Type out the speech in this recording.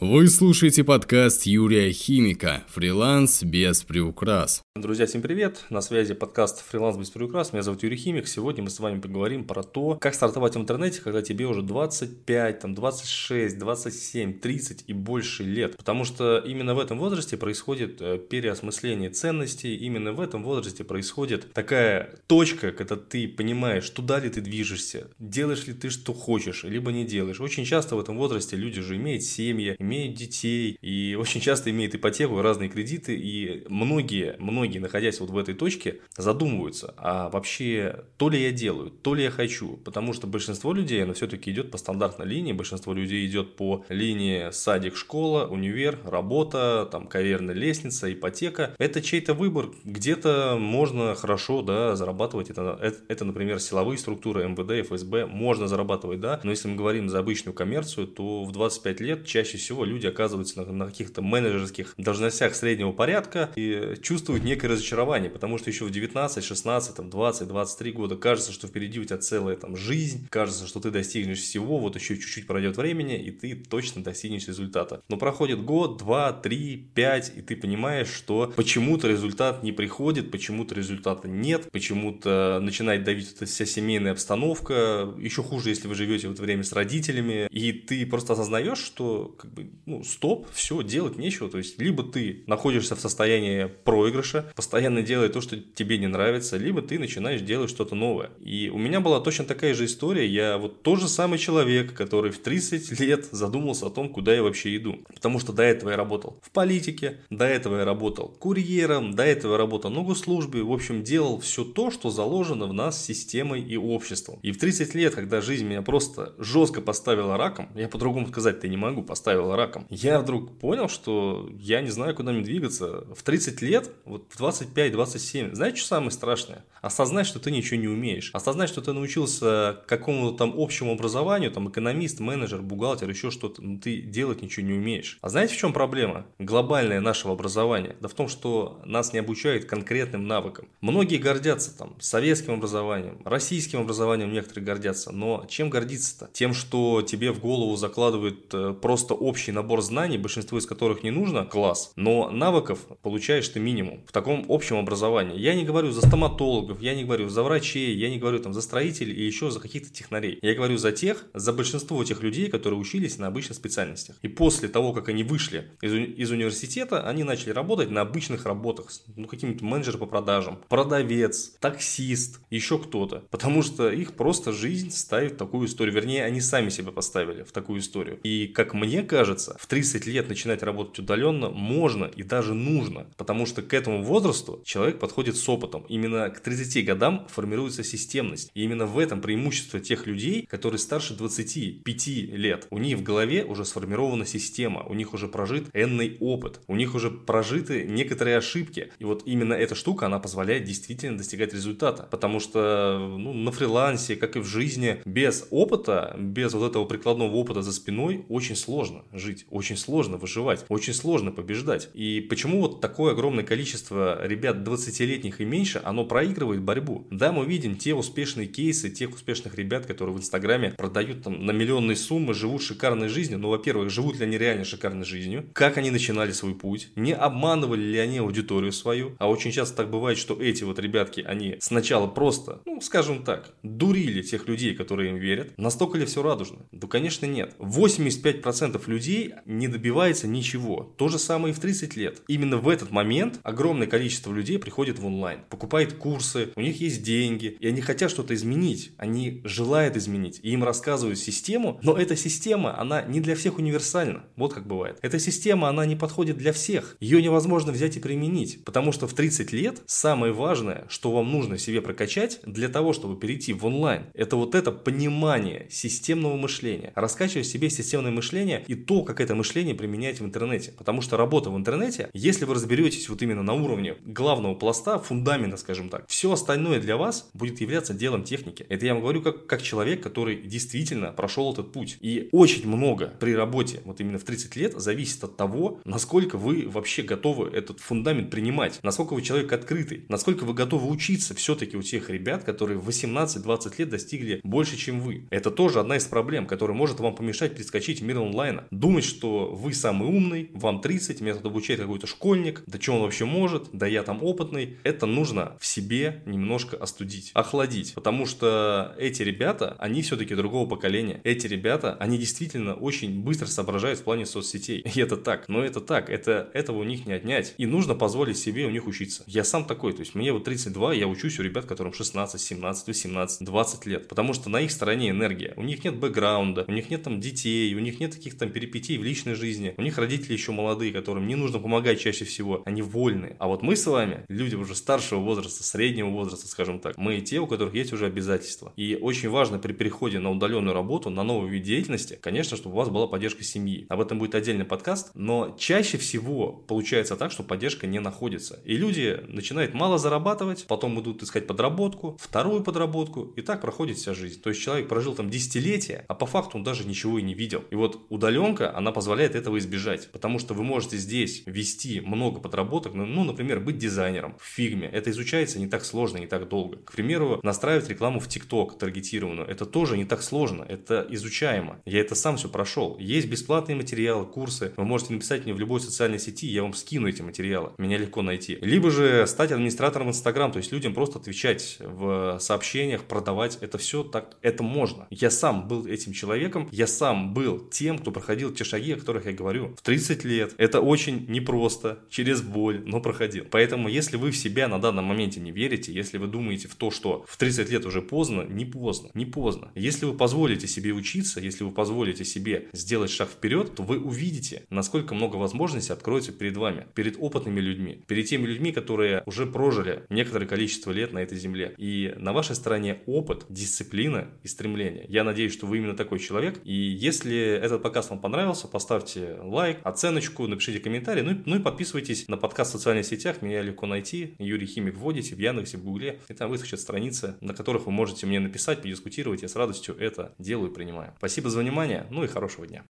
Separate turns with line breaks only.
Вы слушаете подкаст Юрия Химика «Фриланс без приукрас».
Друзья, всем привет! На связи подкаст «Фриланс без приукрас». Меня зовут Юрий Химик. Сегодня мы с вами поговорим про то, как стартовать в интернете, когда тебе уже 25, там, 26, 27, 30 и больше лет. Потому что именно в этом возрасте происходит э, переосмысление ценностей. Именно в этом возрасте происходит такая точка, когда ты понимаешь, туда ли ты движешься, делаешь ли ты, что хочешь, либо не делаешь. Очень часто в этом возрасте люди уже имеют семьи, имеют детей и очень часто имеют ипотеку, разные кредиты, и многие, многие, находясь вот в этой точке, задумываются, а вообще то ли я делаю, то ли я хочу, потому что большинство людей, оно все-таки идет по стандартной линии, большинство людей идет по линии садик, школа, универ, работа, там карьерная лестница, ипотека. Это чей-то выбор, где-то можно хорошо, да, зарабатывать, это, это, это, например, силовые структуры, МВД, ФСБ, можно зарабатывать, да, но если мы говорим за обычную коммерцию, то в 25 лет чаще всего всего люди оказываются на, на каких-то менеджерских должностях среднего порядка и чувствуют некое разочарование, потому что еще в 19, 16, там, 20, 23 года кажется, что впереди у тебя целая там жизнь, кажется, что ты достигнешь всего, вот еще чуть-чуть пройдет времени, и ты точно достигнешь результата. Но проходит год, два, три, пять, и ты понимаешь, что почему-то результат не приходит, почему-то результата нет, почему-то начинает давить эта вся семейная обстановка, еще хуже, если вы живете в это время с родителями, и ты просто осознаешь, что как бы ну, стоп, все, делать нечего. То есть, либо ты находишься в состоянии проигрыша, постоянно делая то, что тебе не нравится, либо ты начинаешь делать что-то новое. И у меня была точно такая же история. Я вот тот же самый человек, который в 30 лет задумался о том, куда я вообще иду. Потому что до этого я работал в политике, до этого я работал курьером, до этого я работал на госслужбе. В общем, делал все то, что заложено в нас системой и обществом. И в 30 лет, когда жизнь меня просто жестко поставила раком, я по-другому сказать-то не могу, поставила раком. Я вдруг понял, что я не знаю, куда мне двигаться. В 30 лет, вот в 25-27, знаете, что самое страшное? Осознать, что ты ничего не умеешь. Осознать, что ты научился какому-то там общему образованию, там экономист, менеджер, бухгалтер, еще что-то, но ты делать ничего не умеешь. А знаете, в чем проблема? Глобальное нашего образования. Да в том, что нас не обучают конкретным навыкам. Многие гордятся там советским образованием, российским образованием некоторые гордятся, но чем гордиться-то? Тем, что тебе в голову закладывают э, просто общий общий набор знаний, большинство из которых не нужно, класс, но навыков получаешь ты минимум в таком общем образовании. Я не говорю за стоматологов, я не говорю за врачей, я не говорю там за строителей и еще за каких-то технарей. Я говорю за тех, за большинство тех людей, которые учились на обычных специальностях. И после того, как они вышли из, из университета, они начали работать на обычных работах. Ну, каким-то менеджер по продажам, продавец, таксист, еще кто-то. Потому что их просто жизнь ставит в такую историю. Вернее, они сами себя поставили в такую историю. И, как мне кажется, кажется, в 30 лет начинать работать удаленно можно и даже нужно, потому что к этому возрасту человек подходит с опытом. Именно к 30 годам формируется системность. И именно в этом преимущество тех людей, которые старше 25 лет. У них в голове уже сформирована система, у них уже прожит энный опыт, у них уже прожиты некоторые ошибки. И вот именно эта штука, она позволяет действительно достигать результата. Потому что ну, на фрилансе, как и в жизни, без опыта, без вот этого прикладного опыта за спиной очень сложно жить жить, очень сложно выживать, очень сложно побеждать. И почему вот такое огромное количество ребят 20-летних и меньше, оно проигрывает борьбу? Да, мы видим те успешные кейсы, тех успешных ребят, которые в Инстаграме продают там на миллионные суммы, живут шикарной жизнью. Ну, во-первых, живут ли они реально шикарной жизнью? Как они начинали свой путь? Не обманывали ли они аудиторию свою? А очень часто так бывает, что эти вот ребятки, они сначала просто, ну, скажем так, дурили тех людей, которые им верят. Настолько ли все радужно? Да, конечно, нет. 85% людей людей не добивается ничего. То же самое и в 30 лет. Именно в этот момент огромное количество людей приходит в онлайн, покупает курсы, у них есть деньги, и они хотят что-то изменить, они желают изменить, и им рассказывают систему, но эта система, она не для всех универсальна. Вот как бывает. Эта система, она не подходит для всех. Ее невозможно взять и применить, потому что в 30 лет самое важное, что вам нужно себе прокачать для того, чтобы перейти в онлайн, это вот это понимание системного мышления. Раскачивать себе системное мышление и то, как это мышление применять в интернете. Потому что работа в интернете, если вы разберетесь вот именно на уровне главного пласта, фундамента, скажем так, все остальное для вас будет являться делом техники. Это я вам говорю как, как человек, который действительно прошел этот путь. И очень много при работе, вот именно в 30 лет, зависит от того, насколько вы вообще готовы этот фундамент принимать, насколько вы человек открытый, насколько вы готовы учиться все-таки у тех ребят, которые в 18-20 лет достигли больше, чем вы. Это тоже одна из проблем, которая может вам помешать перескочить в мир онлайна. Думать, что вы самый умный, вам 30, меня тут обучает какой-то школьник, да что он вообще может, да я там опытный. Это нужно в себе немножко остудить, охладить, потому что эти ребята, они все-таки другого поколения. Эти ребята, они действительно очень быстро соображают в плане соцсетей. И это так, но это так, это, этого у них не отнять. И нужно позволить себе у них учиться. Я сам такой, то есть мне вот 32, я учусь у ребят, которым 16, 17, 18, 20 лет, потому что на их стороне энергия. У них нет бэкграунда, у них нет там детей, у них нет таких там перипетий в личной жизни, у них родители еще молодые, которым не нужно помогать чаще всего, они вольные. А вот мы с вами, люди уже старшего возраста, среднего возраста, скажем так, мы те, у которых есть уже обязательства. И очень важно при переходе на удаленную работу, на новый вид деятельности, конечно, чтобы у вас была поддержка семьи. Об этом будет отдельный подкаст, но чаще всего получается так, что поддержка не находится. И люди начинают мало зарабатывать, потом идут искать подработку, вторую подработку, и так проходит вся жизнь. То есть человек прожил там десятилетия, а по факту он даже ничего и не видел. И вот удаленка, она позволяет этого избежать, потому что вы можете здесь вести много подработок, ну, ну например, быть дизайнером в фигме. Это изучается не так сложно, не так долго. К примеру, настраивать рекламу в ТикТок таргетированную, это тоже не так сложно, это изучаемо. Я это сам все прошел. Есть бесплатные материалы, курсы. Вы можете написать мне в любой социальной сети, я вам скину эти материалы. Меня легко найти. Либо же стать администратором Инстаграм, то есть людям просто отвечать в сообщениях, продавать. Это все так, это можно. Я сам был этим человеком, я сам был тем, кто проходил те шаги, о которых я говорю. В 30 лет. Это очень непросто, через боль, но проходил. Поэтому, если вы в себя на данном моменте не верите, если вы думаете в то, что в 30 лет уже поздно, не поздно, не поздно. Если вы позволите себе учиться, если вы позволите себе сделать шаг вперед, то вы увидите, насколько много возможностей откроется перед вами, перед опытными людьми, перед теми людьми, которые уже прожили некоторое количество лет на этой земле. И на вашей стороне опыт, дисциплина и стремление. Я надеюсь, что вы именно такой человек. И если этот подкаст вам понравился, поставьте лайк, оценочку, напишите комментарий, ну ну и подписывайтесь на подкаст в социальных сетях. Меня легко найти. Юрий Химик вводите в Яндексе, в Гугле, и там выскочат страницы, на которых вы можете мне написать, подискутировать. Я с радостью это делаю и принимаю. Спасибо за внимание, ну и хорошего дня.